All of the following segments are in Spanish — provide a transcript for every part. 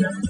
Yeah.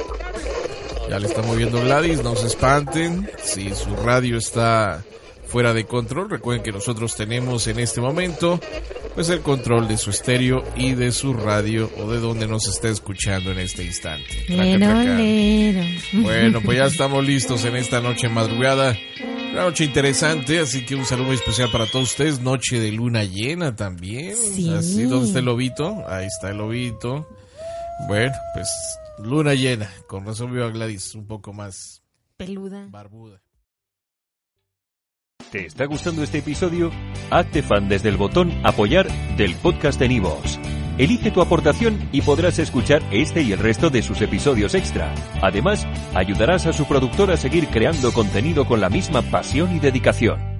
Ya le está moviendo Gladys, no se espanten. Si su radio está fuera de control, recuerden que nosotros tenemos en este momento pues el control de su estéreo y de su radio o de donde nos está escuchando en este instante. Traca. Bueno, pues ya estamos listos en esta noche madrugada. Una noche interesante, así que un saludo especial para todos ustedes. Noche de luna llena también. Sí. Así, ¿dónde está el lobito? Ahí está el lobito. Bueno, pues luna llena. Con razón a Gladys un poco más Peluda. barbuda. ¿Te está gustando este episodio? Hazte fan desde el botón Apoyar del podcast de Nivos. Elige tu aportación y podrás escuchar este y el resto de sus episodios extra. Además, ayudarás a su productor a seguir creando contenido con la misma pasión y dedicación.